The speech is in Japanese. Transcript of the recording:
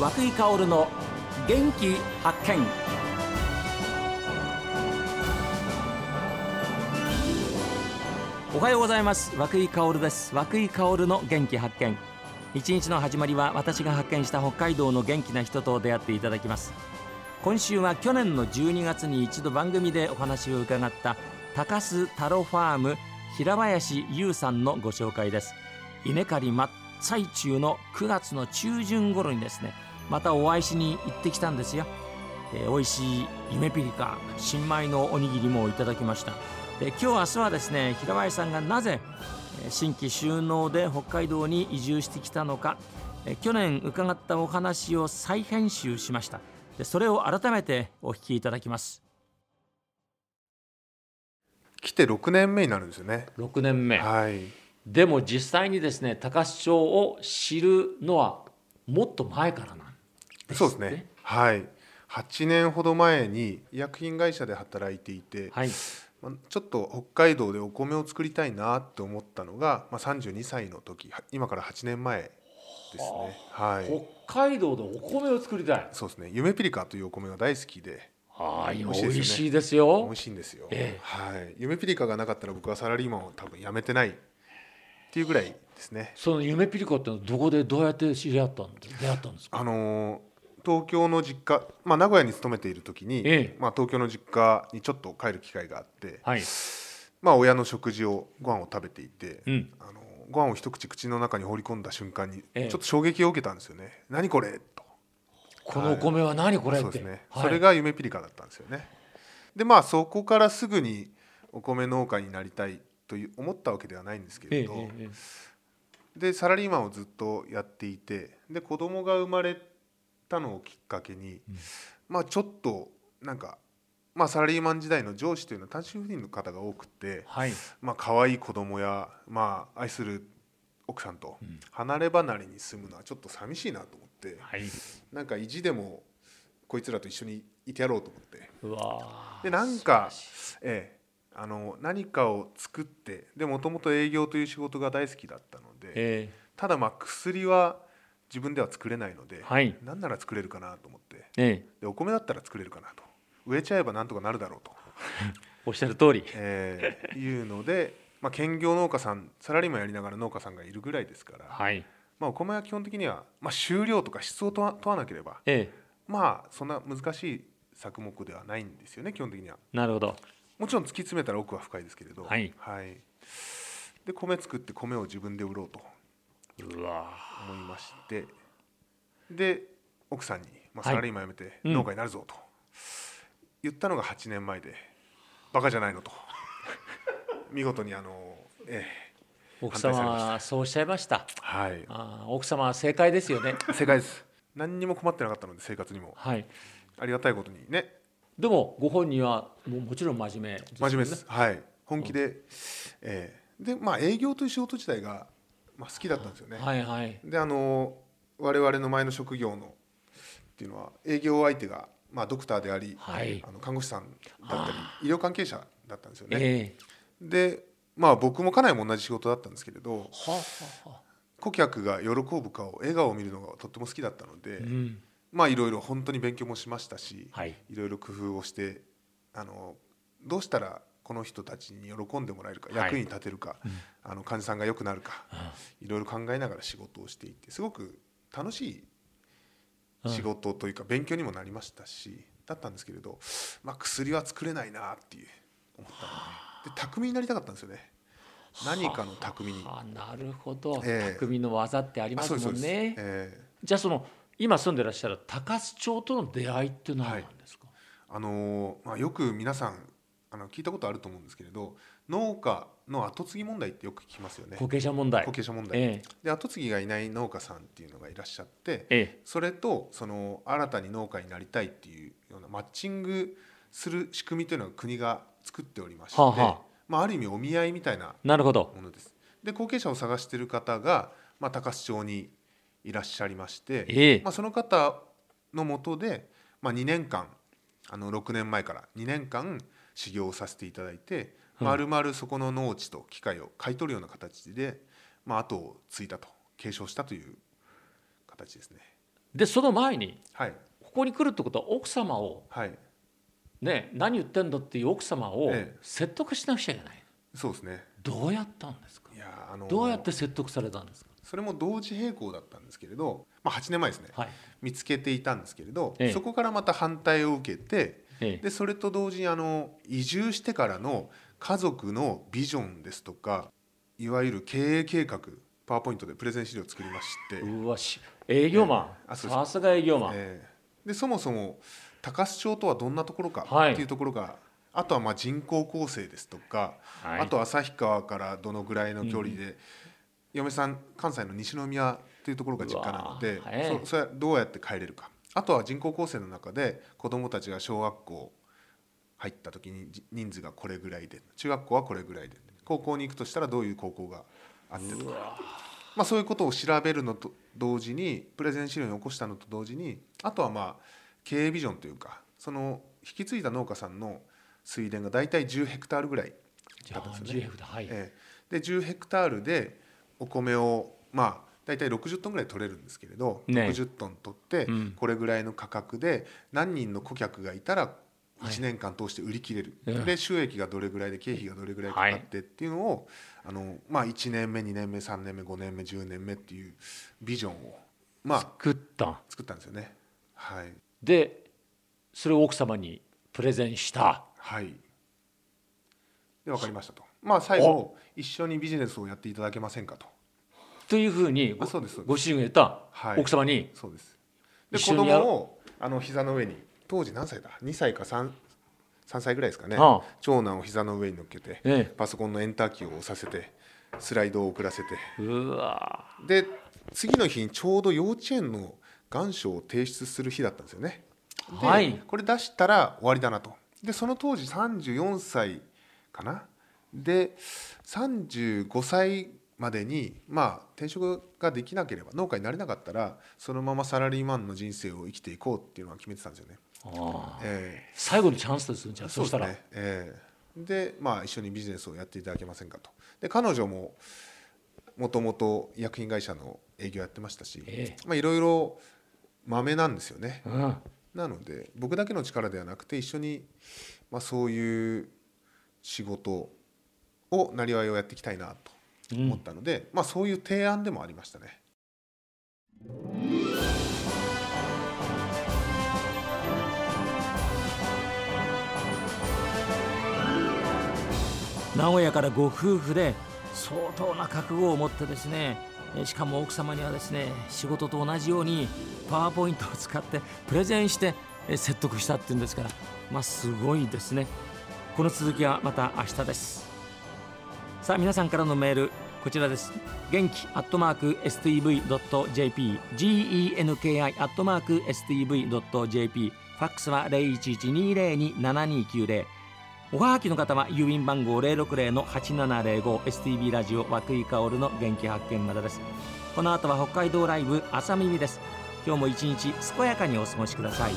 和久井薫の元気発見。おはようございます。和久井薫です。和久井薫の元気発見。一日の始まりは私が発見した北海道の元気な人と出会っていただきます。今週は去年の12月に一度番組でお話を伺った高須太郎ファーム平林優さんのご紹介です。稲刈り真っ最中の9月の中旬頃にですねまたお会いしに行ってきたんですよ、えー、美味しい夢ピリカ新米のおにぎりもいただきました。で今日明日はですね平林さんがなぜ新規収納で北海道に移住してきたのか去年伺ったお話を再編集しました。でそれを改めてお聞きいただきます。来て6年目になるんですよね。6年目。はい。でも実際にですね高須町を知るのはもっと前からなんです、ね、そうですね。はい。8年ほど前に医薬品会社で働いていて、はい、ちょっと北海道でお米を作りたいなって思ったのが、まあ、32歳の時今から8年前ですね、はい、北海道でお米を作りたい。そうですね。夢ピリカというお米が大好きで。はい美味しいですよ美味しいんですよ、ええ、はい。夢ピリカがなかったら僕はサラリーマンを多分辞めてないっていうぐらいですね。その夢ピリカってどこでどうやって知り合ったん出会ったんですか？あの東京の実家、まあ、名古屋に勤めている時に、ええ、まあ、東京の実家にちょっと帰る機会があって、はい、まあ、親の食事をご飯を食べていて、うん、あのご飯を一口口の中に放り込んだ瞬間にちょっと衝撃を受けたんですよね。え、何これと。このお米は何これって、そうですね、はい、それが夢ピリカだったんですよね。でまあそこからすぐにお米農家になりたいという思ったわけではないんですけれど、でサラリーマンをずっとやっていてで子供が生まれたのをきっかけに、うん、まあちょっとなんか、まあ、サラリーマン時代の上司というのは単身赴任の方が多くて、はい、まあ可愛い子供やまあ愛する奥さんと離れ離れに住むのはちょっと寂しいなと思って、はい、なんか意地でもこいつらと一緒にいてやろうと思って。でなんか、ええ、あの何かを作ってでもともと営業という仕事が大好きだったので、えー、ただまあ薬は自分では作れないので、はい、何なら作れるかなと思って、えー、でお米だったら作れるかなと。植えちゃえばなんとかなるだろうと。おっしゃる通り、えー、いうので、まあ、兼業農家さんサラリーマンやりながら農家さんがいるぐらいですから、はい。まあ、お米は基本的には、まあ、収量とか質を問わなければ、えー、まあそんな難しい作目ではないんですよね基本的には。なるほど。もちろん突き詰めたら奥は深いですけれど、はい、はい、で米作って米を自分で売ろうと思いまして。で奥さんに、まあ、サラリーマン辞めて農家になるぞと。言ったのが8年前でバカじゃないのと。見事にあの、ええ奥様はそうおっしゃいました。はい。あ奥様は正解ですよね。正解です。何にも困ってなかったので生活にも。はい。ありがたいことにね。でもご本人はもうもちろん真面目、ね、真面目です。はい。本気で、うん、えー、でまあ営業という仕事自体が、まあ、好きだったんですよね、はいはい、であの我々の前の職業のっていうのは営業相手が、まあ、ドクターであり、はい、あの看護師さんだったり医療関係者だったんですよね、えー、でまあ僕も家内も同じ仕事だったんですけれど、顧客が喜ぶ顔笑顔を見るのがとっても好きだったので、うん。まあいろいろ本当に勉強もしましたし、はい、いろいろ工夫をしてあのどうしたらこの人たちに喜んでもらえるか、役に立てるか、あの患者さんが良くなるか、いろいろ考えながら仕事をしていてすごく楽しい仕事というか勉強にもなりましたしだったんですけれど、まあ、薬は作れないなっていう思ったので。で匠になりたかったんですよね。何かの匠に。なるほど、えー、匠の技ってありますもんね。えー、じゃあその今住んでらっしゃる高須町との出会いって何なんですか、はい、あのまあ、よく皆さんあの聞いたことあると思うんですけれど農家の後継ぎ問題ってよく聞きますよね。後継者問題。後継者問題、ええ、で後継ぎがいない農家さんっていうのがいらっしゃって、ええ、それとその新たに農家になりたいっていうようなマッチングする仕組みというのは国が作っておりまして、はあはあ、まあ、ある意味お見合いみたいなものです。で後継者を探している方が、まあ、高須町にいらっしゃいまして、えー、まあ、その方のもとで、まあ、2年間あの6年前から2年間修行をさせていただいて、まるまるそこの農地と機械を買い取るような形で、まあ、後を継いだと継承したという形ですね。でその前に、はい、ここに来るってことは奥様を、はい、ね何言ってんだっていう奥様を説得しなくちゃいけない、ええ、そうですね。どうやったんですか？いや、あのー、どうやって説得されたんですか？それも同時並行だったんですけれど、まあ、8年前ですね、はい、見つけていたんですけれど、ええ、そこからまた反対を受けて、え、でそれと同時にあの移住してからの家族のビジョンですとかいわゆる経営計画パワーポイントでプレゼン資料を作りまして。うわし営業マン。さすが営業マン、えー、でそもそも高須町とはどんなところかっていうところが、はい、あとはまあ人口構成ですとか、はい、あと旭川からどのぐらいの距離で、うん、嫁さん関西の西宮というところが実家なので、はい、そそれはどうやって帰れるかあとは人口構成の中で子どもたちが小学校入った時に人数がこれぐらいで中学校はこれぐらいで高校に行くとしたらどういう高校があってとか、まあ、そういうことを調べるのと同時にプレゼン資料に起こしたのと同時にあとはまあ経営ビジョンというかその引き継いだ農家さんの水田が大体10ヘクタールぐらいだったんですよね。はい、えー、で10ヘクタールでお米をまあ大体60トンぐらい取れるんですけれど、ね、60トン取ってこれぐらいの価格で何人の顧客がいたら1年間通して売り切れる、はい、で収益がどれぐらいで経費がどれぐらいかかってっていうのを、あのまあ、1年目2年目3年目5年目10年目っていうビジョンを、まあ、作った。作ったんですよね。はい、でそれを奥様にプレゼンした。はい。で分かりましたと。まあ最後一緒にビジネスをやっていただけませんかとというふうにごご主人が言った、はい、奥様にそうです。で子供をあの膝の上に当時何歳だ？2歳か 3, 3歳ぐらいですかね、長男を膝の上に乗っけて、ええ、パソコンのエンターキーを押させてスライドを送らせて。で次の日にちょうど幼稚園の願書を提出する日だったんですよね。はい、これ出したら終わりだなと。でその当時34歳かな？で35歳までにまあ転職ができなければ農家になれなかったらそのままサラリーマンの人生を生きていこうっていうのは決めてたんですよね。あえー、最後のチャンスですじゃあそしたら。ねえー、でまあ一緒にビジネスをやっていただけませんかと。で彼女ももともと医薬品会社の営業やってましたし、えー、まあいろいろまめなんですよね。うん、なので僕だけの力ではなくて一緒に、まあ、そういう仕事をなりわいをやっていきたいなと思ったので、うん、まあ、そういう提案でもありましたね。名古屋からご夫婦で相当な覚悟を持ってですねしかも奥様にはですね仕事と同じようにパワーポイントを使ってプレゼンして説得したっていうんですからまあすごいですね。この続きはまた明日ですさあ皆さんからのメールこちらです。元気アットマーク STV.jp genki アットマーク STV.jp ファックスは0112027290おはがきの方は郵便番号060-8705 STB ラジオ和久井薫の元気発見までです。この後は北海道ライブ朝耳です。今日も一日健やかにお過ごしください。